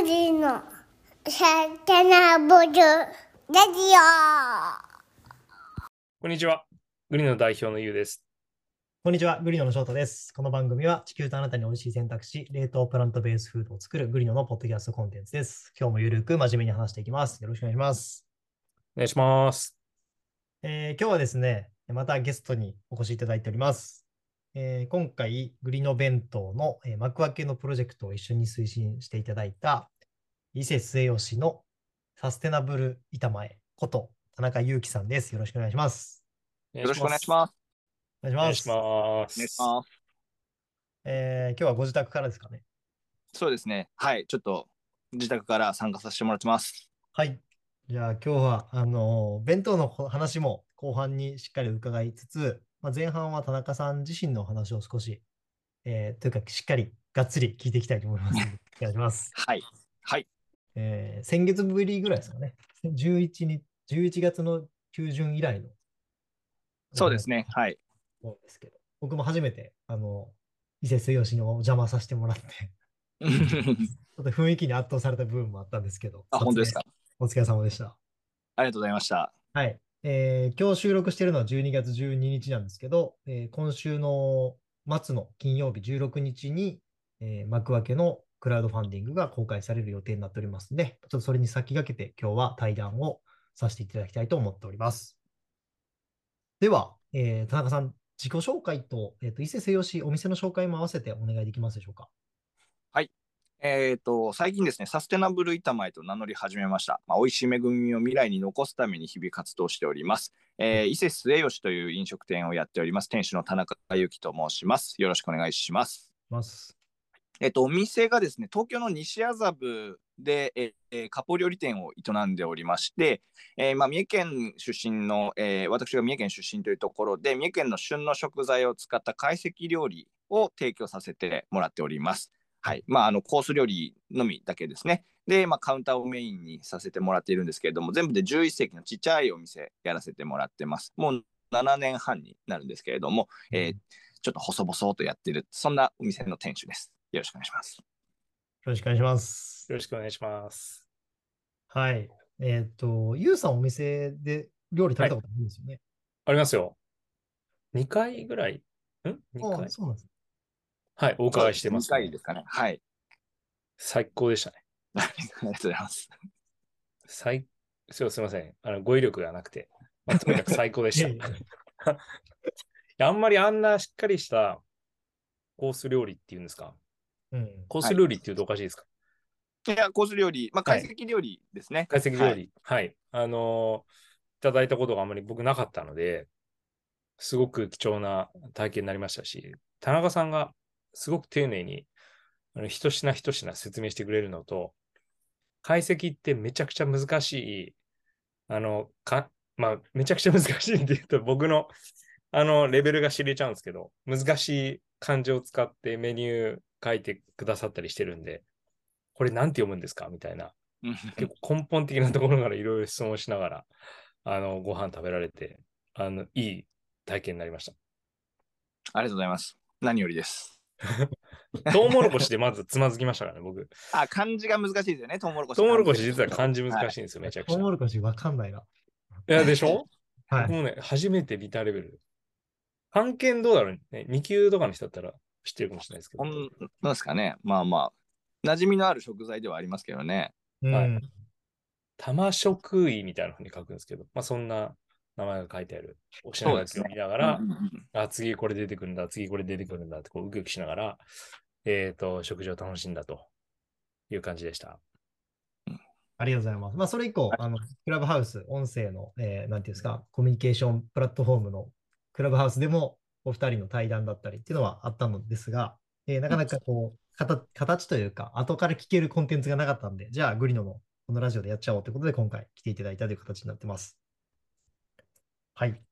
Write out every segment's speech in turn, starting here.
グリのサテナブルラジこんにちは。グリの代表のゆうです。こんにちは、グリノの翔太です。この番組は地球とあなたに美味しい選択肢、冷凍プラントベースフードを作るグリノのポッドキャストコンテンツです。今日もゆるく真面目に話していきます。よろしくお願いします。お願いします。えー今日はですね、またゲストにお越しいただいております。えー今回、グリノ弁当の、えー幕開けのプロジェクトを一緒に推進していただいた、伊勢末吉のサステナブル板前こと田中裕樹さんです。よろしくお願いします。よよろしくお願いします。お願いします。お願いします。えー今日はご自宅からですかね。そうですね。はい。ちょっと自宅から参加させてもらってます。はい。じゃあ今日は、あの、弁当の話も後半にしっかり伺いつつ、まあ、前半は田中さん自身のお話を少し、えーというかしっかりがっつり聞いていきたいと思いますので。お願いします。はい。はい。えー先月ぶりぐらいですかね。11日、11月の中旬以来の。そうですね。はい。そうですけど、僕も初めて、あの、伊勢末吉にお邪魔させてもらって、ちょっと雰囲気に圧倒された部分もあったんですけど、あ、本当ですか？お疲れ様でした。ありがとうございました。はい。えー今日収録しているのは12月12日なんですけど、えー今週の末の金曜日16日に、えー幕開けのクラウドファンディングが公開される予定になっておりますので、ちょっとそれに先駆けて今日は対談をさせていただきたいと思っております。では、えー田中さん、自己紹介と、えーと伊勢西吉お店の紹介も合わせてお願いできますでしょうか？えっ、と、最近ですね、サステナブル板前と名乗り始めました。まあ、美味しい恵みを未来に残すために日々活動しております。えー伊勢末吉という飲食店をやっております。店主の田中裕樹と申します。よろしくお願いします。ます。えっと、お店がですね、東京の西麻布で、ええー、カポ料理店を営んでおりまして、えーまあ、三重県出身の、えー私が三重県出身というところで、三重県の旬の食材を使った懐石料理を提供させてもらっております。はい。まあ、あの、コース料理のみだけですね。で、まあ、カウンターをメインにさせてもらっているんですけれども、全部で11席のちっちゃいお店やらせてもらってます。もう7年半になるんですけれども、えーちょっと細々とやってる、そんなお店の店主です。よろしくお願いします。よろしくお願いします。よろしくお願いします。はい。えっ、と、ゆうさんお店で料理食べたことあるんですよね。ありますよ。2回ぐらい？ん ?2 あ回そうなんです。はい、お伺いしてます、2回ですかね。はい。最高でしたね。ありがとうございます。最、すいません。あの、語彙力がなくて。まあとにかく最高でした。あんまりあんなしっかりしたコース料理っていうんですか？うん。コース料理っていうとおかしいですか、いや、コース料理、まあ、はい懐石料理ですね。懐石料はい理。はい。あのーいただいたことがあまり僕なかったので、すごく貴重な体験になりましたし、田中さんがすごく丁寧に、あの一品一品説明してくれるのと、解析ってめちゃくちゃ難しい、あの、か、まあ、めちゃくちゃ難しいって言うと僕の、あの、レベルが知れちゃうんですけど、難しい漢字を使ってメニュー書いてくださったりしてるんで、これなんて読むんですか？みたいな。結構根本的なところからいろいろ質問しながら、あの、ご飯食べられて、あの、いい体験になりました。ありがとうございます。何よりです。トウモロコシでまずつまずきましたからね、僕。あ、漢字が難しいですよね、トウモロコシ。トウモロコシ実は漢字難しいんですよ、めちゃくちゃ。トウモいロコシわかんないな。や、でしょ？はい。僕もね、初めてビターレベル。半券どうだろうね。2級とかの人だったら知ってるかもしれないですけどなんですかね。まあまあ、馴染みのある食材ではありますけどね。うんはい玉食いみたいなふうに書くんですけど、まあそんな名前が書いてあるお品書きを見ながら、うんうんうんあ、次これ出てくるんだ、次これ出てくるんだって、こう、ウキウキしながら、えっ、と、食事を楽しんだという感じでした。ありがとうございます。まあ、それ以降、あの、クラブハウス、音声の、えーなんていうんですか、コミュニケーションプラットフォームのクラブハウスでも、お二人の対談だったりっていうのはあったのですが、えーなかなかこう、形形というか、後から聞けるコンテンツがなかったんで、じゃあ、グリノのこのラジオでやっちゃおうということで、今回来ていただいたという形になってます。はい。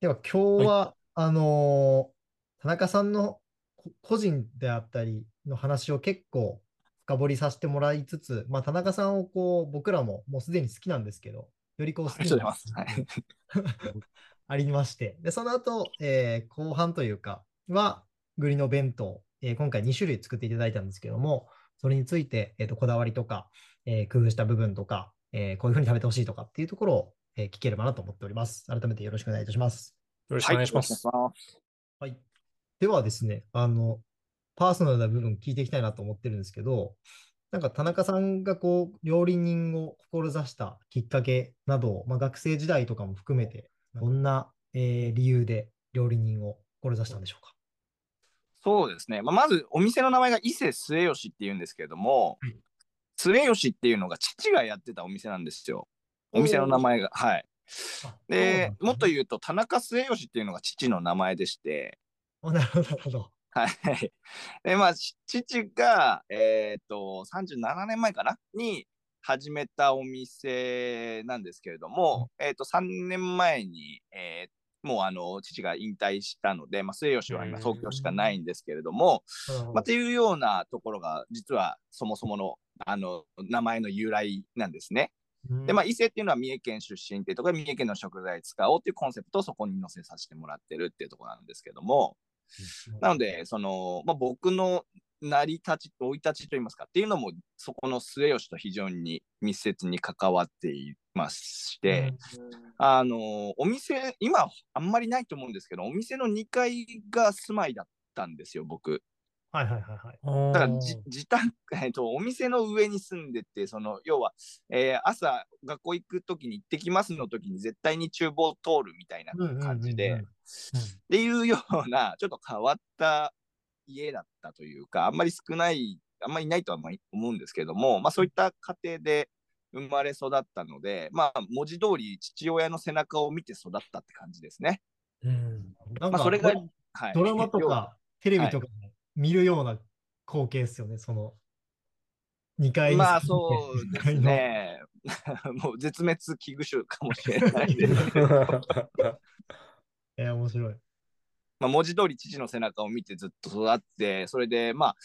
では、今日は、あのー田中さんのこ個人であったりの話を結構深掘りさせてもらいつつ、まあ、田中さんをこう僕らももうすでに好きなんですけど、よりこう好ありがとうきなございます。はい。ありまして、で、その後、えー後半というかは、グリの弁当、えー今回2種類作っていただいたんですけども、それについて、えっと、こだわりとか、えー工夫した部分とか、えーこういうふうに食べてほしいとかっていうところを、えー聞ければなと思っております。改めてよろしくお願いいたします。よろしくお願いします。はいはい。ではですね、あの、パーソナルな部分聞いていきたいなと思ってるんですけど、なんか田中さんがこう、料理人を志したきっかけなど、まあ、学生時代とかも含めて、どんな、えー理由で料理人を志したんでしょうか？そうですね。まあ、まず、お店の名前が伊勢末吉っていうんですけれどもはい、末吉っていうのが父がやってたお店なんですよ。お店の名前が。はい。あで、もっとう言うと、田中末吉っていうのが父の名前でして、なるほど、なるほど。はい。で、まあ、し父が、えっ、と、37年前かな？に始めたお店なんですけれども、えっ、と、3年前に、えーもうあの父が引退したので、まあ、末吉は今東京しかないんですけれども、まあ、っていうようなところが実はそもそものあの名前の由来なんですね。で、まあ、伊勢っていうのは三重県出身っていうところで三重県の食材使おうっていうコンセプトをそこに載せさせてもらってるっていうところなんですけども、なので、その、まあ、僕の成り立ち、生い立ちといいますかっていうのも、そこの末吉と非常に密接に関わっていまして、あの、お店、今あんまりないと思うんですけど、お店の2階が住まいだったんですよ、僕。はいはいはいはい。だからじ自宅、えっと、お店の上に住んでて、その要は、えー朝学校行くときに行ってきますの時に絶対に厨房通るみたいな感じで、っていうような ちょっと変わった家だったというか、あんまり少ない、あんまりいないとは思うんですけども、まあそういった家庭で生まれ育ったので、まあ文字通り父親の背中を見て育ったって感じですね。うんなんかまあそれがドはい。ドラマとかテレビとかで見るような光景ですよね、その2階にまあそうですね。もう絶滅危惧種かもしれないですけど、えー面白い。まあ文字通り父の背中を見てずっと育って、それでまあ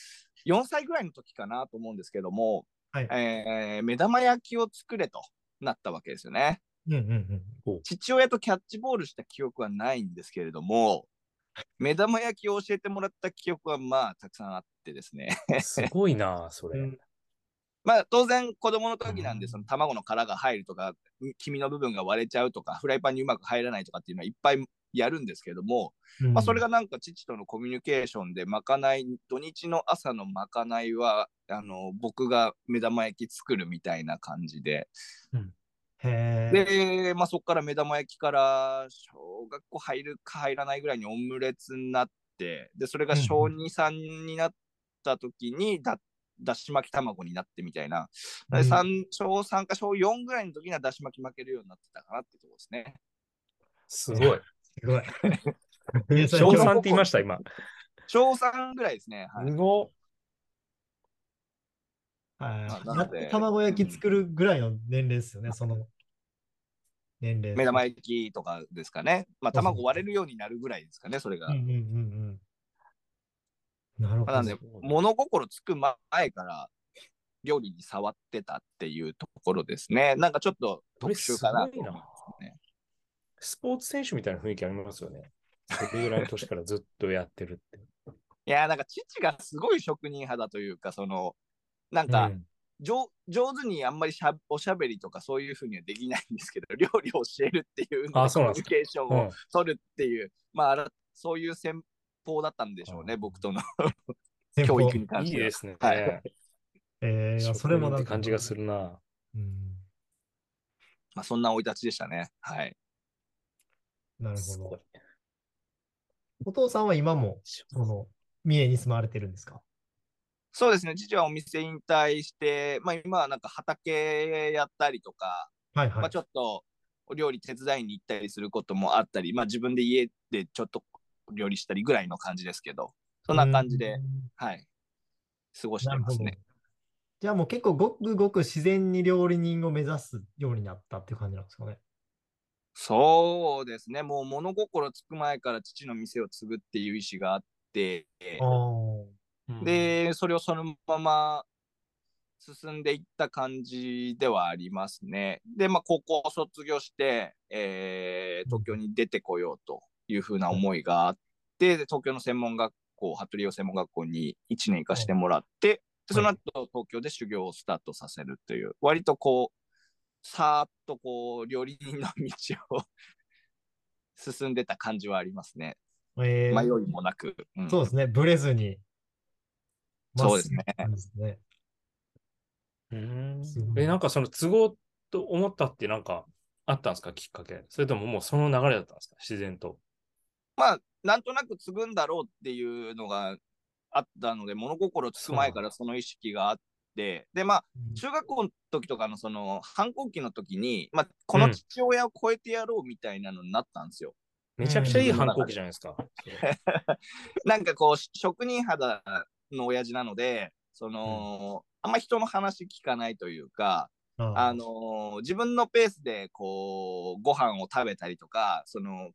4歳ぐらいの時かなと思うんですけども、はいえー目玉焼きを作れとなったわけですよね。うんうんうん。父親とキャッチボールした記憶はないんですけれども、目玉焼きを教えてもらった記憶はまあたくさんあってですね。すごいな、それ。うんまあ当然子供の時なんでうんその卵の殻が入るとか、黄身の部分が割れちゃうとか、フライパンにうまく入らないとかっていうのはいっぱいやるんですけども、まあそれがなんか父とのコミュニケーションでまかない、土日の朝のまかないは、あの、僕が目玉焼き作るみたいな感じで、で、まあ、そこから目玉焼きから小学校入るか入らないぐらいにオムレツになって、で、それが小うん2、3になった時にだ、だし巻き卵になってみたいな。でうん三小3か小4ぐらいの時にはだし巻き負けるようになってたかなってところですね。すごい。すごい。小教3って言いました、今。小3ぐらいですね。はいすごはい卵焼き作るぐらいの年齢ですよね、その年齢。目玉焼きとかですかね。まあ、卵割れるようになるぐらいですかね、それが。うんうんうんうん。なるほまあなんでど。、物心つく前から料理に触ってたっていうところですね。なんかちょっと特殊かなと思いますね。スポーツ選手みたいな雰囲気ありますよね。それぐらいの年からずっとやってるって。いや、なんか父がすごい職人派だというか、その、なんか、うん上上手にあんまりしゃおしゃべりとかそういうふうにはできないんですけど、料理を教えるっていうコミュニそうなんですかケーションをうん取るっていう、まああら、そういう戦法だったんでしょうね、うん僕との教育に関しては。いいですね。はいえー、それもなんか感じがするな。うん。まあ、そんな生い立ちでしたね。はい。なるほど。お父さんは今も、その、三重に住まわれてるんですか？そうですね、父はお店引退して、まあ、今はなんか畑やったりとか、はいはい。まあ、ちょっとお料理手伝いに行ったりすることもあったり、まあ、自分で家でちょっと料理したりぐらいの感じですけど、そんな感じで、うんはい、過ごしてますね。。じゃあもう結構ごくごく自然に料理人を目指すようになったっていう感じなんですかね。そうですね、もう物心つく前から父の店を継ぐっていう意思があって、で、それをそのまま進んでいった感じではありますね。で、まあ、高校を卒業して、えー東京に出てこようというふうな思いがあって、で東京の専門学校、服部用専門学校に1年行かせてもらって、でその後、東京で修行をスタートさせるという、割とこう、さーっとこう、料理人の 道を進んでた感じはありますね。えー迷いもなく。うんそうですね。ブレずに。そうですねすね。うーんえ、なんかその都合と思ったってなんかあったんですか？きっかけ。それとももうその流れだったんですか？自然と。まあ、なんとなく継ぐんだろうっていうのがあったので、物心つく前からその意識があって、で、まあ、うん中学校の時とかのその反抗期の時に、まあ、この父親を超えてやろうみたいなのになったんですよ。めちゃくちゃいい反抗期じゃないですか。なんかこう、し職人肌の親父なので、その、あんま人の話聞かないというか、ああ。のー自分のペースでこうご飯を食べたりとかその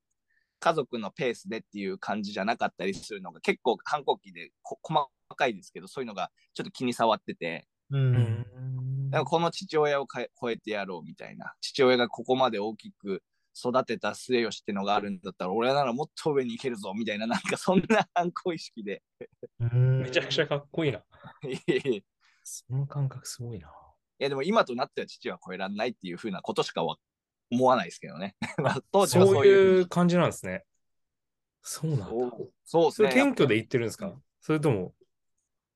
家族のペースでっていう感じじゃなかったりするのが結構反抗期でこ細かいですけどそういうのがちょっと気に障ってて。う。うん。んだからこの父親をかえ超えてやろうみたいな。父親がここまで大きく育てた末吉ってのがあるんだったら俺ならもっと上に行けるぞみたいななんかそんな反抗意識でうんめちゃくちゃかっこいいな。いやいその感覚すごいな。やでも今となっては父は超えられないっていうふうなことしかわ思わないですけどね まあ当時はそういういう感じなんですね。そうなんだ。そうそうですね。それ謙虚で言ってるんですか？それとも、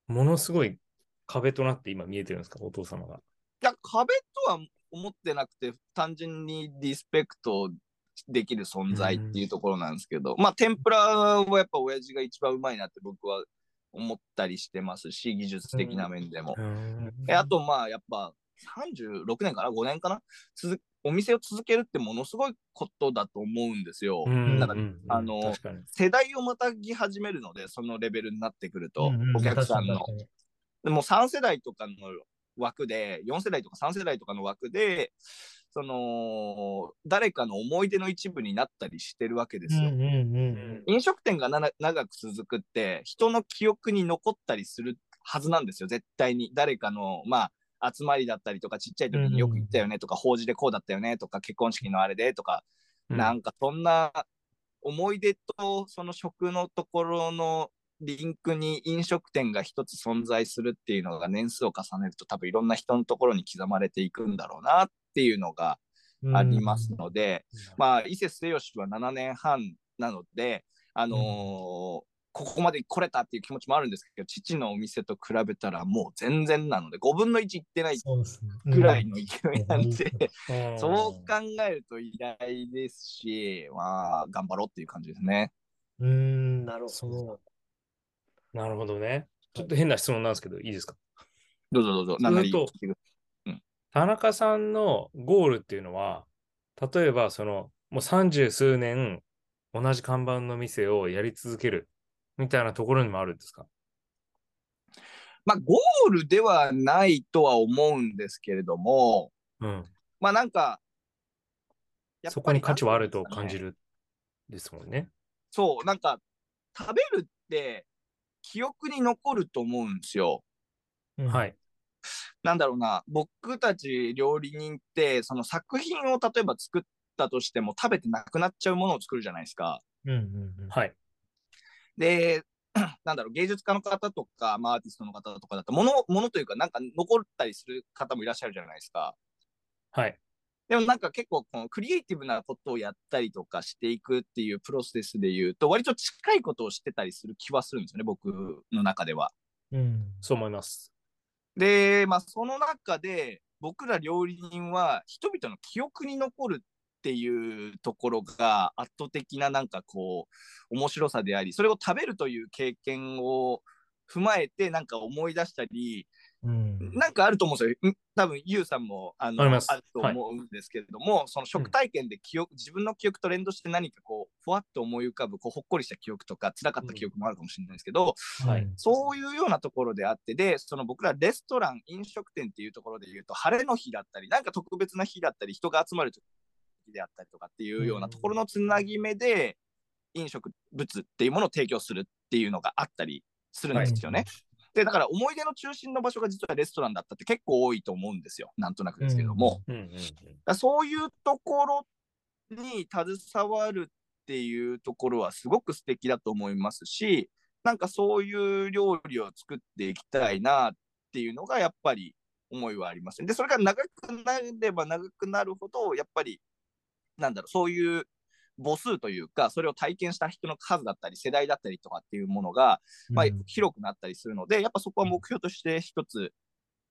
ものすごい壁となって今見えてるんですか？お父様が。いや、壁とは思ってなくて、単純にリスペクトできる存在っていうところなんですけど、まあ、天ぷらはやっぱ親父が一番うまいなって僕は思ったりしてますし、技術的な面でも。えあと、まあ、やっぱ36年かな ?5 年かな？続お店を続けるってものすごいことだと思うんですよ。うんなんかうんうんあの。世代をまたぎ始めるので、そのレベルになってくると、うんうんお客さんのでも3世代とかの枠で、4世代とか3世代とかの枠で、その、誰かの思い出の一部になったりしてるわけですよ。にうんうんうん飲食店が長く続くって、人の記憶に残ったりするはずなんですよ、絶対に。誰かの、まあ、集まりだったりとか、ちっちゃい時によく行ったよねとか、法事でこうだったよねとか、結婚式のあれでとか、なんかそんな思い出とその食のところのリンクに飲食店が一つ存在するっていうのが年数を重ねると多分いろんな人のところに刻まれていくんだろうなっていうのがうんありますので、まあ伊勢末吉は7年半なので、あのーここまで来れたっていう気持ちもあるんですけど父のお店と比べたらもう全然なので5分の1いってない。ぐらいの勢いなんで、うん そう考えると偉大ですし、まあ、頑張ろうっていう感じですね。うん。うん、なるほど。なるほどね。ちょっと変な質問なんですけど、いいですか？どうぞどうぞ、なり聞いてくだ田中さんのゴールっていうのは、例えばその、もう三十数年同じ看板の店をやり続けるみたいなところにもあるんですか？まあ、ゴールではないとは思うんですけれども、うん。まあなんか、やっぱりそこに価値はあると感じるですもんね。そう、なんか、食べるって記憶に残ると思うんですよ。うんはい。なんだろうな、僕たち料理人って、その作品を例えば作ったとしても食べてなくなっちゃうものを作るじゃないですか。うんうんうん。はい。で、なんだろう、芸術家の方とか、まあ、アーティストの方とかだと、もの、ものというか、なんか残ったりする方もいらっしゃるじゃないですか。はい。でもなんか結構、このクリエイティブなことをやったりとかしていくっていうプロセスで言うと、割と近いことをしてたりする気はするんですよね、僕の中では。うん。そう思います。で、まあ、その中で、僕ら料理人は人々の記憶に残るっていうところが圧倒的ななんかこう面白さでありそれを食べるという経験を踏まえてなんか思い出したりうん。なんかあると思うんですよ。ん多分ユウさんもあのあると思うんですけれども、その食体験で記憶、自分の記憶と連動して何かこうふわっと思い浮かぶこうほっこりした記憶とか辛かった記憶もあるかもしれないですけど、はい。そういうようなところであって、で、その僕らレストラン、飲食店っていうところで言うと、晴れの日だったり、なんか特別な日だったり、人が集まる時であったりとかっていうようなところのつなぎ目で、飲食物っていうものを提供するっていうのがあったりするんですよね。で、だから思い出の中心の場所が実はレストランだったって結構多いと思うんですよ。なんとなくですけども。うんうんうん。だからそういうところに携わるっていうところはすごく素敵だと思いますし、なんかそういう料理を作っていきたいなっっていうのがやっぱり思いはありますね。で、それが長くなれば長くなるほど、やっぱり、なんだろう、そういう母数というか、それを体験した人の数だったり、世代だったりとかっていうものが、まあうん、広くなったりするので、やっぱそこは目標として一つ、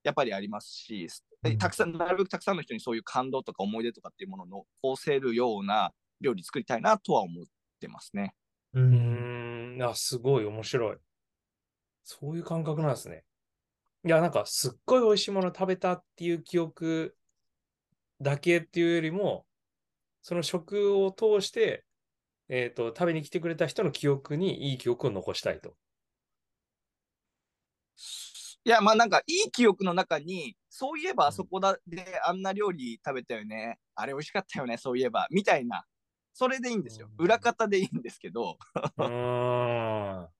やっぱりありますし、うんたくさん、なるべくたくさんの人にそういう感動とか思い出とかっていうものを残せるような料理作りたいなとは思ってますね。う。ん、あ、すごい面白い。そういう感覚なんですね。いや、なんか、すっごい美味しいもの食べたっていう記憶だけっていうよりも、その食を通して、えっと、食べに来てくれた人の記憶にいい記憶を残したいと。いや、まあなんか、いい記憶の中に、そういえばあそこだであんな料理食べたよね。あれ美味しかったよね、そういえば。みたいな。それでいいんですよ。うん裏方でいいんですけど、うーん。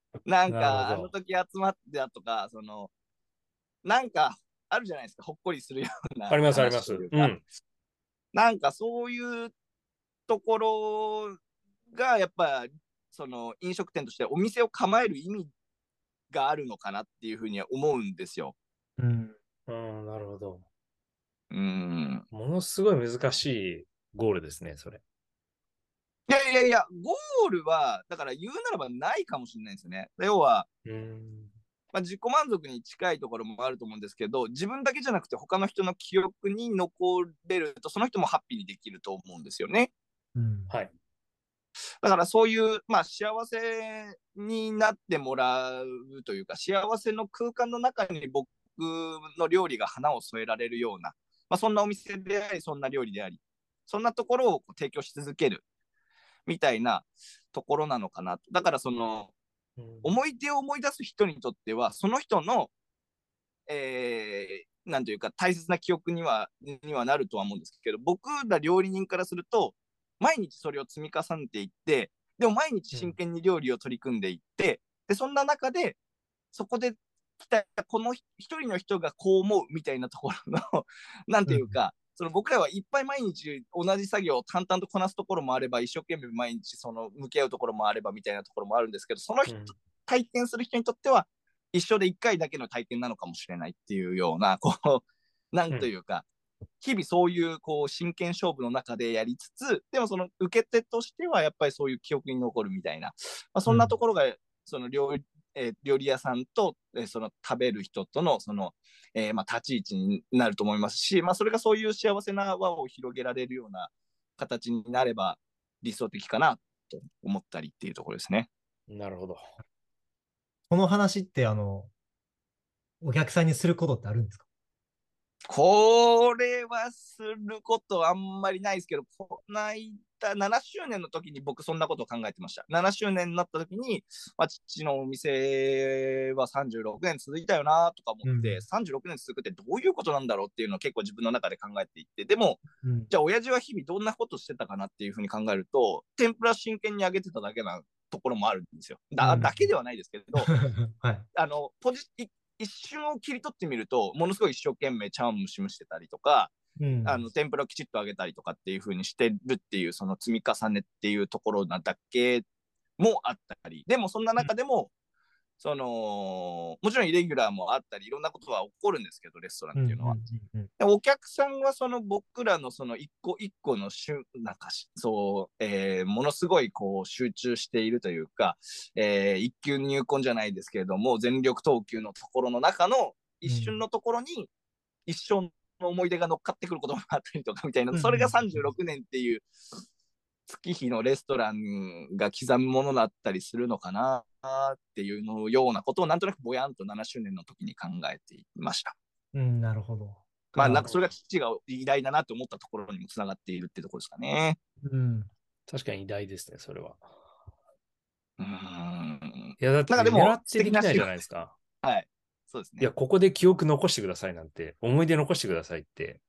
なんなか、あの時集まってたとか、その、なんか、あるじゃないですか。ほっこりするような。あります、あります。うん。なんかそういうところが、やっぱ、その飲食店としてお店を構える意味があるのかなっていうふうには思うんですよ。うん。うん、なるほど。うん。ものすごい難しいゴールですね、それ。いやいやいや、ゴールは、だから言うならばないかもしれないですよね。要は、うん。まあ、自己満足に近いところもあると思うんですけど、自分だけじゃなくて他の人の記憶に残れると、その人もハッピーにできると思うんですよね。うん。はい。だからそういう、まあ、幸せになってもらうというか、幸せの空間の中に僕の料理が花を添えられるような、まあ、そんなお店であり、そんな料理であり、そんなところをこう提供し続けるみたいなところなのかなと。だからその、うん思い出を思い出す人にとっては、その人の、えー、なんというか、大切な記憶にはにはなるとは思うんですけど、僕ら料理人からすると、毎日それを積み重ねていって、でも毎日真剣に料理を取り組んでいって、で、そんな中で、そこで来た、この一人の人がこう思うみたいなところの、なんていうか、その僕らはいっぱい毎日同じ作業を淡々とこなすところもあれば、一生懸命毎日その向き合うところもあればみたいなところもあるんですけど、その人、うん体験する人にとっては、一生で一回だけの体験なのかもしれないっていうような、こう、なんというか、日々そういうこう真剣勝負の中でやりつつ、でもその受け手としてはやっぱりそういう記憶に残るみたいな、まあ、そんなところが、その料理、えー料理屋さんと、えーその食べる人とのその、えーまあ、立ち位置になると思いますし、まあ、それがそういう幸せな輪を広げられるような形になれば理想的かなと思ったりっていうところですね。なるほど。この話って、あの、お客さんにすることってあるんですか？これはすることあんまりないですけど、この間、7周年の時に僕そんなことを考えてました。7周年になった時に、まあ、父のお店は36年続いたよなとか思って、うん36年続くってどういうことなんだろうっていうのを結構自分の中で考えていって、でも、うん。じゃあ親父は日々どんなことしてたかなっていうふうに考えると、天ぷら真剣に揚げてただけなところもあるんですよ。だ,、うんだけではないですけれど、はい。あのポジい一瞬を切り取ってみると、ものすごい一生懸命茶碗蒸し蒸してたりとか、うん。あの天ぷらをきちっと揚げたりとかっていう風にしてるっていう、その積み重ねっていうところなだけもあったり、でもそんな中でも、そのもちろんイレギュラーもあったり、いろんなことは起こるんですけど、レストランっていうのは。うんうんうん。でお客さんはその僕らのその一個一個のしゅなんかしそう、えーものすごいこう集中しているというか、えー一級入魂じゃないですけれども、全力投球のところの中の一瞬のところに一生の思い出が乗っかってくることもあったりとかみたいな、うんそれが36年っていう月日のレストランが刻むものだったりするのかなっていうのようなことをなんとなくぼやんと7周年の時に考えていました。うん、なるほど。まあ、なんかそれが父が偉大だなと思ったところにもつながっているってところですかね。うん。確かに偉大ですね、それは。うーん。いや、だって狙ってできないじゃないですか。はい。そうですね。いや、ここで記憶残してくださいなんて、思い出残してくださいって、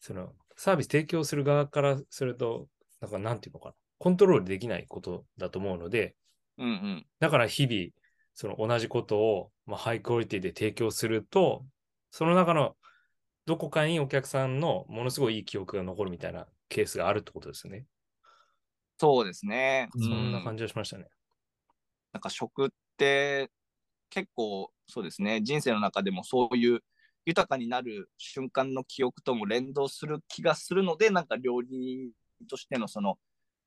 その、サービス提供する側からすると、なんかなんていうのかな、コントロールできないことだと思うので、うんうん。だから日々、その同じことを、まあ、ハイクオリティで提供すると、その中のどこかにお客さんのものすごいいい記憶が残るみたいなケースがあるってことですよね。そうですね。そんなじ。感じがしましたね。なんか食って、結構そうですね、人生の中でもそういう豊かになる瞬間の記憶とも連動する気がするので、なんか料理人としてのその、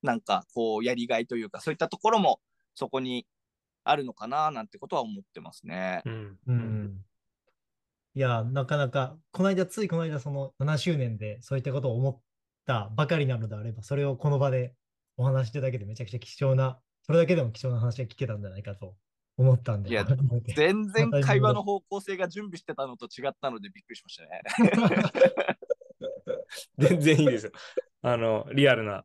なんかこうやりがいというか、そういったところもそこにあるのかななんてことは思ってますね。うん。うん。いや、なかなか、この間、ついこの間、その7周年でそういったことを思ったばかりなのであれば、それをこの場でお話ししてるだけでめちゃくちゃ貴重な、それだけでも貴重な話が聞けたんじゃないかと思ったんで、いや全然会話の方向性が準備してたのと違ったのでびっくりしましたね。全然いいですよ。あの、リアルな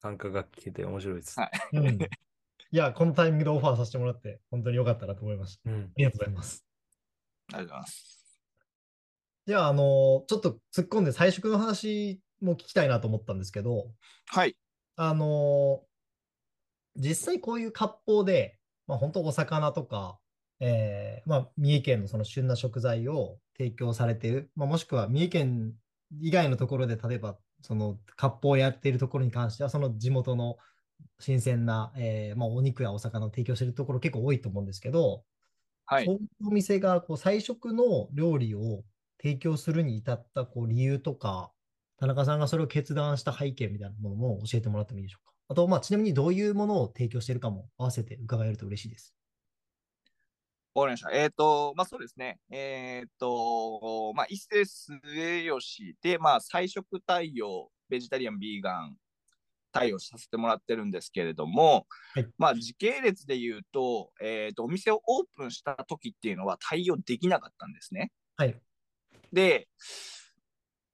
感覚が聞けて面白いです。はいうん。いや、このタイミングでオファーさせてもらって、本当に良かったなと思いました。うんあ。りがとうございます。ありがとうございます。じゃあ、あの、ちょっと突っ込んで菜食の話も聞きたいなと思ったんですけど、はい。あの実際こういう割烹で、まあ、本当お魚とか、えーまあ、三重県のその旬な食材を提供されている、まあ、もしくは三重県以外のところで、例えばその割烹をやっているところに関しては、その地元の新鮮な、えーまあ、お肉やお魚を提供しているところ結構多いと思うんですけど、はいそう。いうお店がこう菜食の料理を提供するに至ったこう理由とか、田中さんがそれを決断した背景みたいなものも教えてもらってもいいでしょうか？あと、まあ、ちなみにどういうものを提供しているかも合わせて伺えると嬉しいです。わかりました。えっ、と、まあそうですね。えっ、と、まあ一世末吉で、まあ菜食対応、ベジタリアン、ビーガン対応させてもらってるんですけれども、はいまあ時系列で言うと、えっ、と、お店をオープンした時っていうのは対応できなかったんですね。はい。で、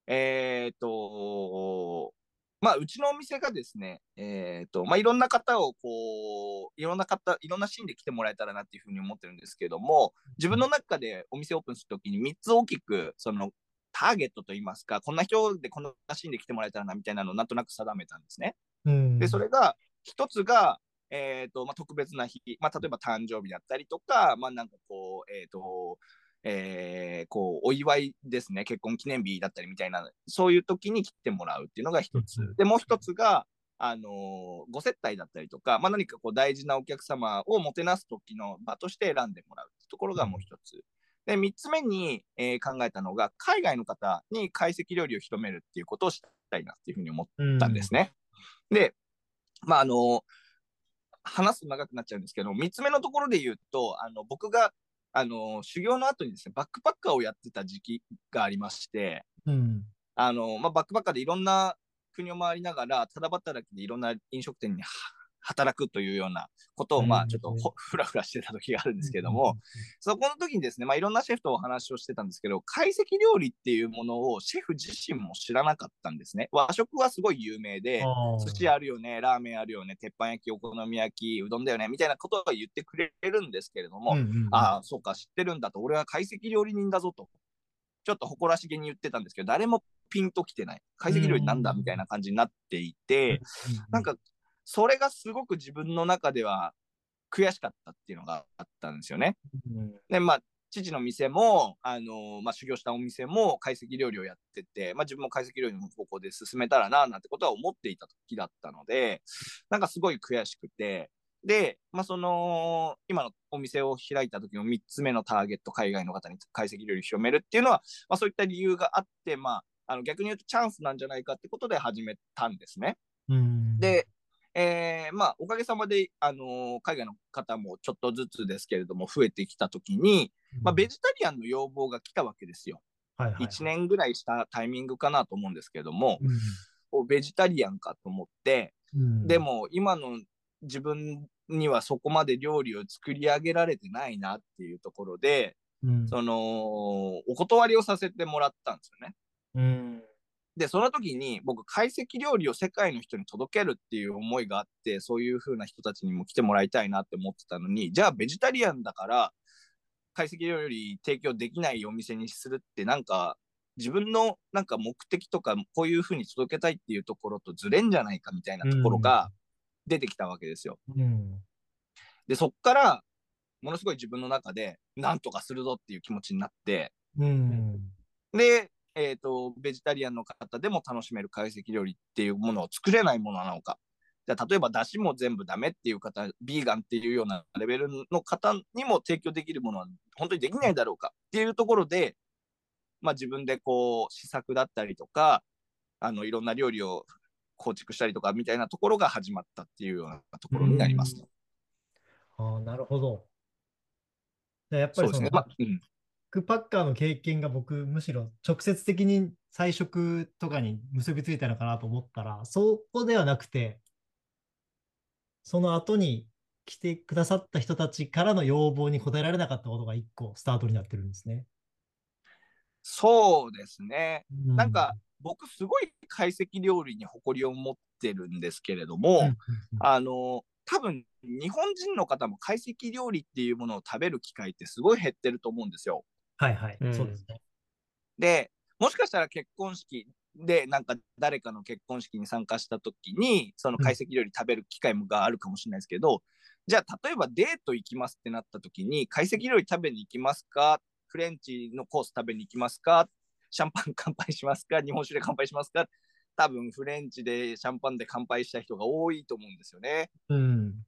えっ、と、まあ、うちのお店がですね、えっ、と、まあ、いろんな方を、こう、いろんな方、いろんなシーンで来てもらえたらなっていうふうに思ってるんですけども、自分の中でお店オープンするときに3つ大きく、その、ターゲットといいますか、こんな人でこんなシーンで来てもらえたらなみたいなのをなんとなく定めたんですね。うん。で、それが、一つが、えっ、と、まあ、特別な日、まあ、例えば誕生日だったりとか、まあ、なんかこう、えっ、と、えーこう、お祝いですね、結婚記念日だったりみたいな、そういう時に来てもらうっていうのが一つうん。で、もう一つが、あのーご接待だったりとか、まあ、何かこう大事なお客様をもてなす時の場として選んでもらうってところがもう一つ。で、三つ目に、えー考えたのが、海外の方に懐石料理を広めるっていうことをしたいなっていうふうに思ったんですね。で、まあ、あの、話すと長くなっちゃうんですけど、3つ目のところで言うと、あの僕があの修行の後にですね、バックパッカーをやってた時期がありまして、うん。あのまあ、バックパッカーでいろんな国を回りながら、ただ働きでいろんな飲食店には働くというようなことを、まあ、うんちょっとほふらふらしてた時があるんですけども、そこの時にですね、まあ、いろんなシェフとお話をしてたんですけど、懐石料理っていうものをシェフ自身も知らなかったんですね。和食はすごい有名で、寿司ああるよね、ラーメンあるよね、鉄板焼き、お好み焼き、うどんだよね、みたいなことは言ってくれるんですけれども、ああ、そうか、知ってるんだと、俺は懐石料理人だぞと、ちょっと誇らしげに言ってたんですけど、誰もピンときてない。懐石料理なんだうん。みたいな感じになっていて、なんか、それがすごく自分の中では悔しかったっていうのがあったんですよね。うんで、まあ、父の店も、あのまあ、修行したお店も懐石料理をやってて、まあ、自分も懐石料理の方向で進めたらな、なんてことは思っていた時だったので、なんかすごい悔しくて、で、まあ、その、今のお店を開いた時の3つ目のターゲット、海外の方に懐石料理を広めるっていうのは、まあ、そういった理由があって、まあ、あの逆に言うとチャンスなんじゃないかってことで始めたんですね。うんで、えーまあ、おかげさまで、あのー海外の方もちょっとずつですけれども、増えてきたときに、まあ、ベジタリアンの要望が来たわけですよ。はいはいはい。1年ぐらいしたタイミングかなと思うんですけれども、うん。おベジタリアンかと思って、うん。でも今の自分にはそこまで料理を作り上げられてないなっていうところで、うん。その、お断りをさせてもらったんですよね。うんで、その時に僕、懐石料理を世界の人に届けるっていう思いがあって、そういう風な人たちにも来てもらいたいなって思ってたのに、じゃあベジタリアンだから、懐石料理提供できないお店にするって、なんか、自分のなんか目的とか、こういう風に届けたいっていうところとずれんじゃないかみたいなところが出てきたわけですよ。うん。で、そっから、ものすごい自分の中で、なんとかするぞっていう気持ちになって、うん。で、えっ、と、ベジタリアンの方でも楽しめる懐石料理っていうものを作れないものなのか。じゃあ例えば出汁も全部ダメっていう方、ビーガンっていうようなレベルの方にも提供できるものは本当にできないだろうかっていうところで、まあ、自分でこう試作だったりとか、あのいろんな料理を構築したりとかみたいなところが始まったっていうようなところになりますね。ああ、なるほど。でやっぱりその、そうですね。まあうん、クパッカーの経験が僕、むしろ直接的に菜食とかに結びついたのかなと思ったら、そこではなくて、その後に来てくださった人たちからの要望に応えられなかったことが一個スタートになってるんですね。そうですね。うなんか、僕すごい懐石料理に誇りを持ってるんですけれども、あの多分日本人の方も懐石料理っていうものを食べる機会ってすごい減ってると思うんですよ。はいはい、うん。そうですね。でもしかしたら結婚式でなんか誰かの結婚式に参加した時にその懐石料理食べる機会があるかもしれないですけど、じゃあ例えばデート行きますってなった時に懐石料理食べに行きますか？フレンチのコース食べに行きますか？シャンパン乾杯しますか？日本酒で乾杯しますか？多分フレンチでシャンパンで乾杯した人が多いと思うんですよね。うん。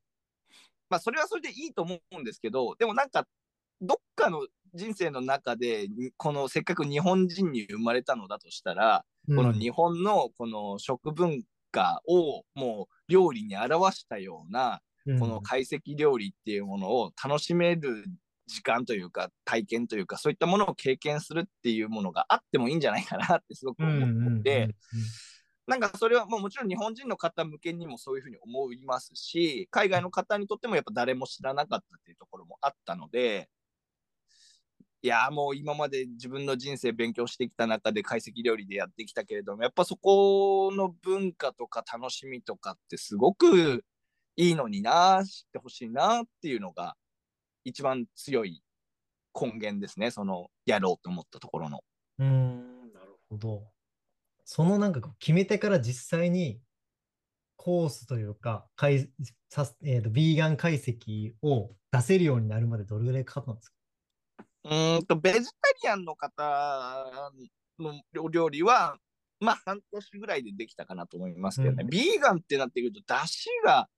まあそれはそれでいいと思うんですけどでもなんかどっかの人生の中でにこのせっかく日本人に生まれたのだとしたら、この日本のこの食文化をもう料理に表したようなうん。この懐石料理っていうものを楽しめる時間というか体験というかそういったものを経験するっていうものがあってもいいんじゃないかなってすごくうんうんうんうん。思って、なんかそれはもうもちろん日本人の方向けにもそういうふうに思いますし海外の方にとってもやっぱ誰も知らなかったっていうところもあったのでいやもう今まで自分の人生勉強してきた中で懐石料理でやってきたけれどもやっぱそこの文化とか楽しみとかってすごくいいのにな知ってほしいなっていうのが一番強い根源ですねそのやろうと思ったところの。うん、なるほど。そのなんか決めてから実際にコースというか、かいさえーと、ビーガン解析を出せるようになるまでどれぐらいかかったんですか？うーんと、ベジタリアンの方のお料理は、まあ、半年ぐらいでできたかなと思いますけどね。うんビーガンってなってくると、出汁が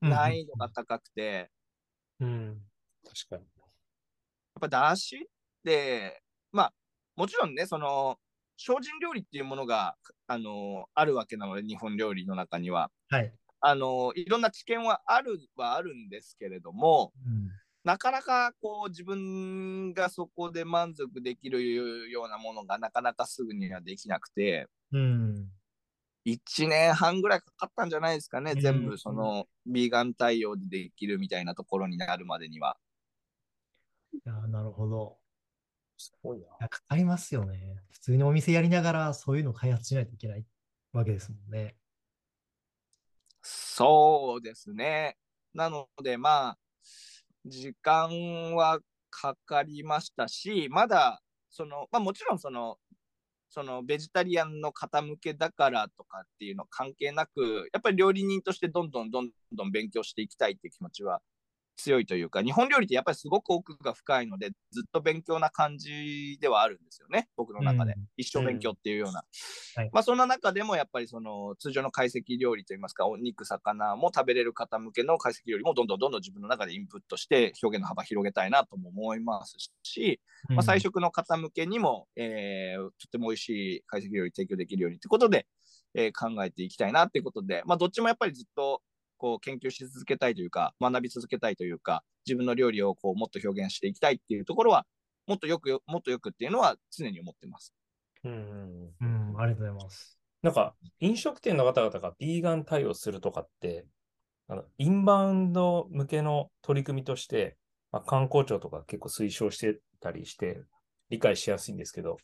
難易度が高くて、うん。確かに。やっぱ出汁って、まあ、もちろんね、その、精進料理っていうものが、あの、あるわけなので、日本料理の中には。はい。あの、いろんな知見はあるはあるんですけれども、うんなかなかこう自分がそこで満足できるようなものがなかなかすぐにはできなくて、うん。1年半ぐらいかかったんじゃないですかね、うん全部そのビーガン対応でできるみたいなところになるまでには。いやーなるほど。すごいかかりますよね。普通にお店やりながらそういうのを開発しないといけないわけですもんね。そうですね。なのでまあ、時間はかかりましたし、まだその、まあもちろんその、そのベジタリアンの方向けだからとかっていうの関係なく、やっぱり料理人としてどんどんどんどん勉強していきたいっていう気持ちは強いというか、日本料理ってやっぱりすごく奥が深いので、ずっと勉強な感じではあるんですよね、僕の中で。うん一生勉強っていうような。はいまあそんな中でもやっぱりその通常の懐石料理といいますか、お肉、魚も食べれる方向けの懐石料理もどんどんどんどん自分の中でインプットして表現の幅広げたいなとも思いますし、まあ、菜食の方向けにも、えーとても美味しい懐石料理提供できるようにということで、えー考えていきたいなということで、まあ、どっちもやっぱりずっとこう研究し続けたいというか、学び続けたいというか、自分の料理をこうもっと表現していきたいっていうところは、もっとよくよ、もっとよくっていうのは常に思ってます。うんうん。うん、ありがとうございます。なんか、飲食店の方々がビーガン対応するとかって、あのインバウンド向けの取り組みとして、まあ、観光庁とか結構推奨してたりして、理解しやすいんですけど、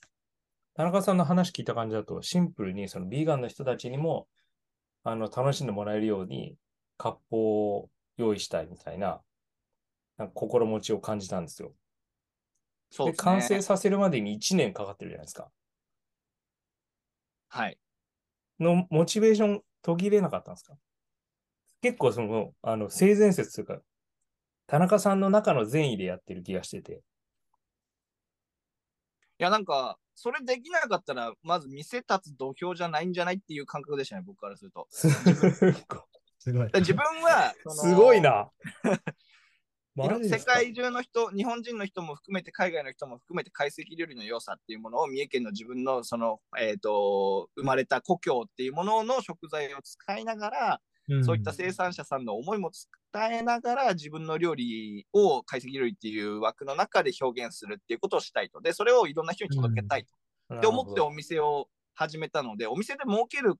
田中さんの話聞いた感じだと、シンプルにそのビーガンの人たちにも、あの、楽しんでもらえるように、割烹を用意したいみたいな、なんか心持ちを感じたんですよ。で、そうですね。完成させるまでに1年かかってるじゃないですか。はい。のモチベーション途切れなかったんですか？結構その、あの、性善説というか、田中さんの中の善意でやってる気がしてて。いや、なんか、それできなかったら、まず店立つ土俵じゃないんじゃないっていう感覚でしたね、僕からすると。す ごい。自分は すごいな。世界中の人、日本人の人も含めて、海外の人も含めて、懐石料理の良さっていうものを、三重県の自分のその、えー、と生まれた故郷っていうものの食材を使いながら、んそういった生産者さんの思いも伝えながら、自分の料理を懐石料理っていう枠の中で表現するっていうことをしたいと。で、それをいろんな人に届けたいと。って思ってお店を始めたので、お店で儲ける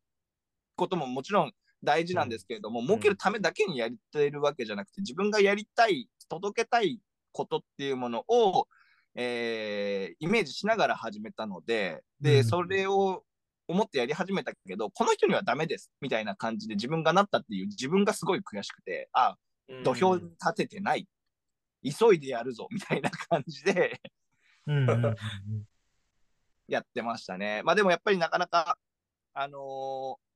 ことももちろん大事なんですけれども、儲けるためだけにやっているわけじゃなくて、自分がやりたい、届けたいことっていうものを、えーイメージしながら始めたので、で、うん。それを思ってやり始めたけど、この人にはダメですみたいな感じで自分がなったっていう自分がすごい悔しくて、あ、土俵に立ててない、急いでやるぞみたいな感じで、うんうんうんうん。やってましたね。まあでもやっぱりなかなか、あのー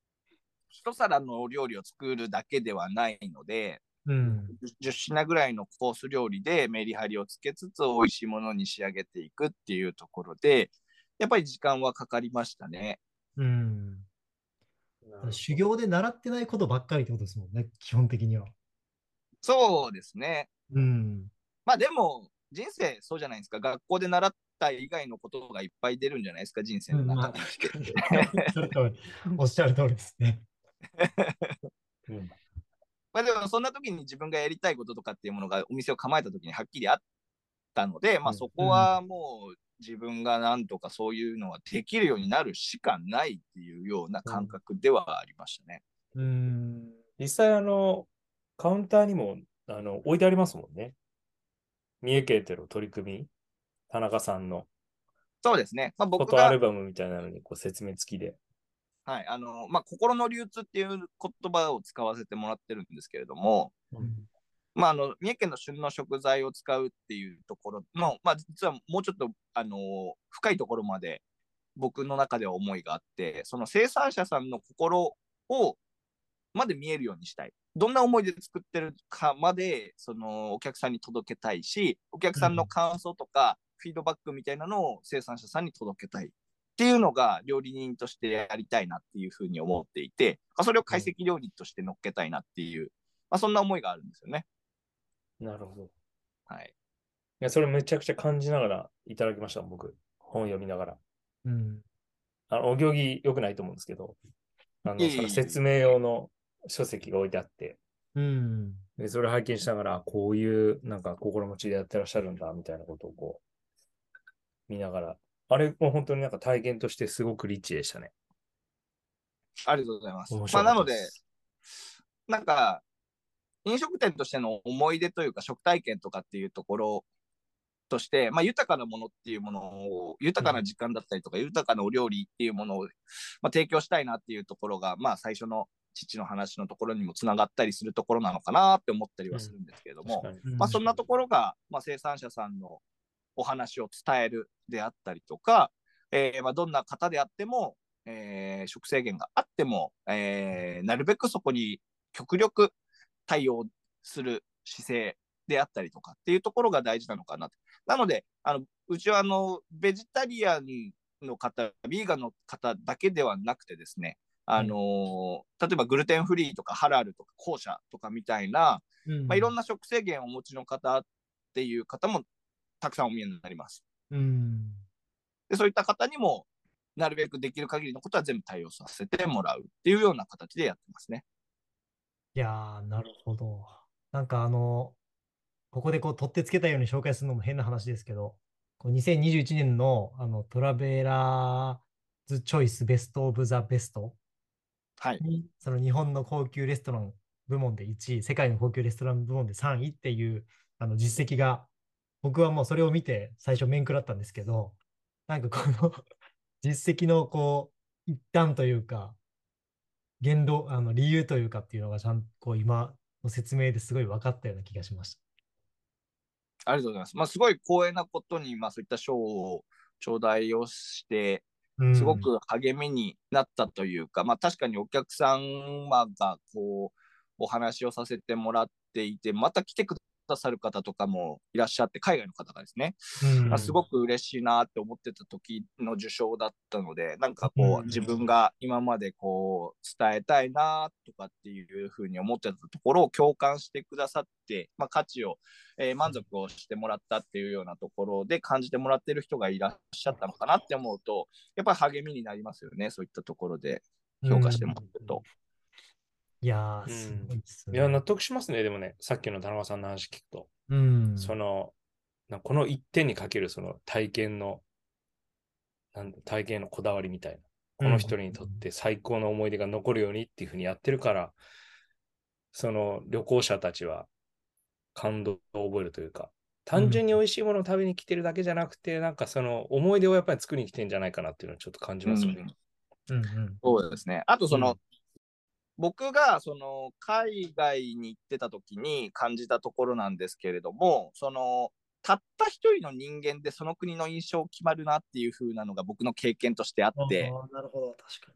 一皿のお料理を作るだけではないので、うん10品ぐらいのコース料理でメリハリをつけつつ美味しいものに仕上げていくっていうところで、やっぱり時間はかかりましたね。うん修行で習ってないことばっかりってことですもんね、基本的には。そうですね。うん。まあでも、人生そうじゃないですか。学校で習った以外のことがいっぱい出るんじゃないですか、人生の中で。おっしゃる通りですね。うんまあでもそんな時に自分がやりたいこととかっていうものがお店を構えた時にはっきりあったので、まあうんそこはもう自分がなんとかそういうのができるようになるしかないっていうような感覚ではありましたね。うん。実際、あの、カウンターにも、あの、置いてありますもんね。三重県での取り組み、田中さんのそうですね。まあ、フォトアル、バムみたいなのにこう説明付きで。はい、あの、まあ、心の流通っていう言葉を使わせてもらってるんですけれども、まあ、あの三重県の旬の食材を使うっていうところの、まあ、実はもうちょっとあの深いところまで僕の中では思いがあって、その生産者さんの心をまで見えるようにしたい。どんな思いで作ってるかまでそのお客さんに届けたいし、お客さんの感想とかフィードバックみたいなのを生産者さんに届けたい。っていうのが料理人としてやりたいなっていうふうに思っていて、まあそれを懐石料理として乗っけたいなっていう、まあ、そんな思いがあるんですよね。なるほど。いはい。や、それめちゃくちゃ感じながらいただきました、僕。本読みながら。うん。あの、お行儀良くないと思うんですけど、あの、いえい説明用の書籍が置いてあって、うん。で、それを拝見しながら、あこういうなんか心持ちでやってらっしゃるんだ、みたいなことをこう、見ながら、あれも本当になんか体験としてすごくリッチでしたね。ありがとうございます。面まあ、なので、なんか、飲食店としての思い出というか、食体験とかっていうところとして、まあ、豊かなものっていうものを、豊かな時間だったりとか、豊かなお料理っていうものを、まあ、提供したいなっていうところが、まあ、最初の父の話のところにもつながったりするところなのかなって思ったりはするんですけれども、確かに。まあ、そんなところが、まあ、生産者さんのお話を伝えるであったりとか、えーまあ、どんな方であっても、えー食制限があっても、えーなるべくそこに極力対応する姿勢であったりとかっていうところが大事なのかなと。なので、あのうちはあのベジタリアンの方、ビーガンの方だけではなくてですね、あのー例えばグルテンフリーとかハラルとか後者とかみたいな、うん。まあ、いろんな食制限をお持ちの方っていう方もたくさんお見えになります。うん。でそういった方にもなるべくできる限りのことは全部対応させてもらうっていうような形でやってますね。いやー、なるほど。なんかあの、ここでこう取ってつけたように紹介するのも変な話ですけど、こう2021年のあのトラベラーズチョイスベストオブザベストはい。に、その日本の高級レストラン部門で1位、世界の高級レストラン部門で3位っていうあの実績が、僕はもうそれを見て最初面食らったんですけど、なんかこの 実績のこう、一端というか、言動、あの理由というかっていうのがちゃんとこう今の説明ですごい分かったような気がしましありがとうございます。まあ、すごい光栄なことに、まあ、そういった賞を頂戴をして、た。うんすごく励みになったというか、まあ、確かにお客様がこうお話をさせてもらっていて、また来てくださる方とかもいらっしゃって、海外の方がですね、うん。まあすごく嬉しいなって思ってた時の受賞だったので、なんかこうん。う、自分が今までこう、伝えたいなとかっていうふうに思ってたところを共感してくださって、まあ、価値を、えー満足をしてもらったっていうようなところで感じてもらってる人がいらっしゃったのかなって思うと、やっぱり励みになりますよね、そういったところで。評価してもらってると。いやー、うんすごいっすね。いや、納得しますね。でもね、さっきの田中さんの話聞くと、うん。その、なこの一点にかけるその体験の、なんだ体験のこだわりみたいな。この人にとって最高の思い出が残るようにっていうふうにやってるから、その旅行者たちは感動を覚えるというか、単純に美味しいものを食べに来てるだけじゃなくて、なんかその思い出をやっぱり作りに来てんじゃないかなっていうのをちょっと感じますよね。うんうん。そうですね。あとその、うん僕がその海外に行ってた時に感じたところなんですけれども、そのたった一人の人間でその国の印象決まるなっていう風なのが僕の経験としてあって、なるほど、確か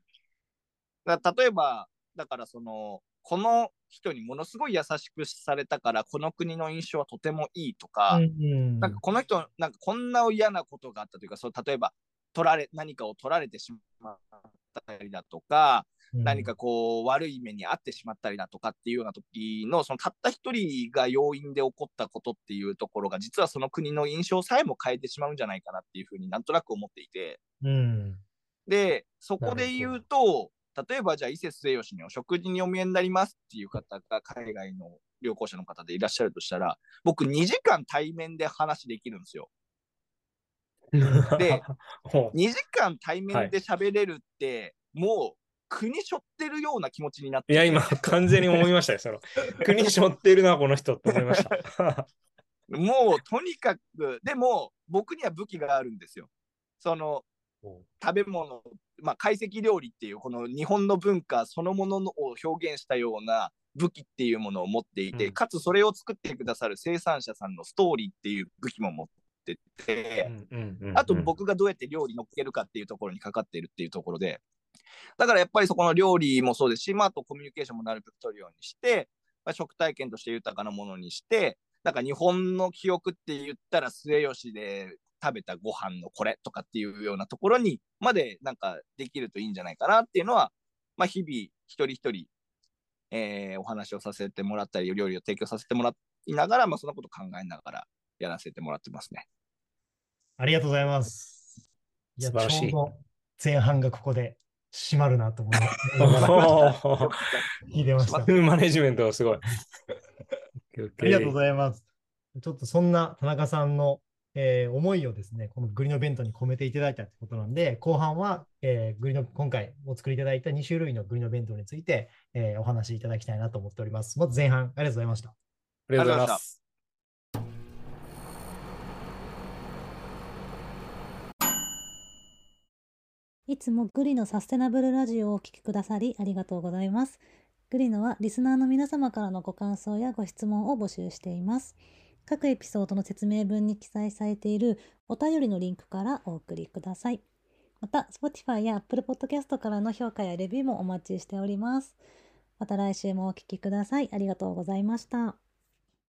だから例えば、だからその、この人にものすごい優しくされたから、この国の印象はとてもいいとか、に。うんうん。なんかこの人、なんかこんな嫌なことがあったというか、そう例えば取られ、何かを取られてしまったりだとか、うん何かこう悪い目に遭ってしまったりだとかっていうような時のそのたった一人が要因で起こったことっていうところが実はその国の印象さえも変えてしまうんじゃないかなっていうふうになんとなく思っていてうん。でそこで言うと例えばじゃあ伊勢末吉にお食事にお見えになりますっていう方が海外の旅行者の方でいらっしゃるとしたら僕2時間対面で話できるんですよ。でほう2時間対面で喋れるって、もう国背負ってるような気持ちになってていや、今、完全に思いましたよ。その 国背負ってるな、この人って思いました。もうとにかく、でも僕には武器があるんですよ。その食べ物、まあ、懐石料理っていうこの日本の文化そのものを表現したような武器っていうものを持っていて、うんかつそれを作ってくださる生産者さんのストーリーっていう武器も持ってて、あと僕がどうやって料理乗っけるかっていうところにかかっているっていうところで、だからやっぱりそこの料理もそうですし、まあ、あとコミュニケーションもなるべく取るようにして、まあ、食体験として豊かなものにして、なんか日本の記憶って言ったら末吉で食べたご飯のこれとかっていうようなところにまでなんかできるといいんじゃないかなっていうのは、まあ、日々一人一人、えーお話をさせてもらったり、料理を提供させてもらいながら、まあ、そんなこと考えながらやらせてもらってますね。ありがとうございます。いや、素晴らしい前半がここで締まるなと思いながら聞いてました。マネジメントがすごい。ありがとうございます。ちょっとそんな田中さんの、えー思いをですね、このグリの弁当に込めていただいたということなんで、後半は、えーグリの今回お作りいただいた2種類のグリの弁当について、えーお話しいただきたいなと思っております。まず前半、ありがとうございました。ありがとうございます。いつもグリのサステナブルラジオをお聞きくださりありがとうございます。グリノはリスナーの皆様からのご感想やご質問を募集しています。各エピソードの説明文に記載されているお便りのリンクからお送りください。また、Spotify や Apple Podcast からの評価やレビューもお待ちしております。また来週もお聞きください。ありがとうございました。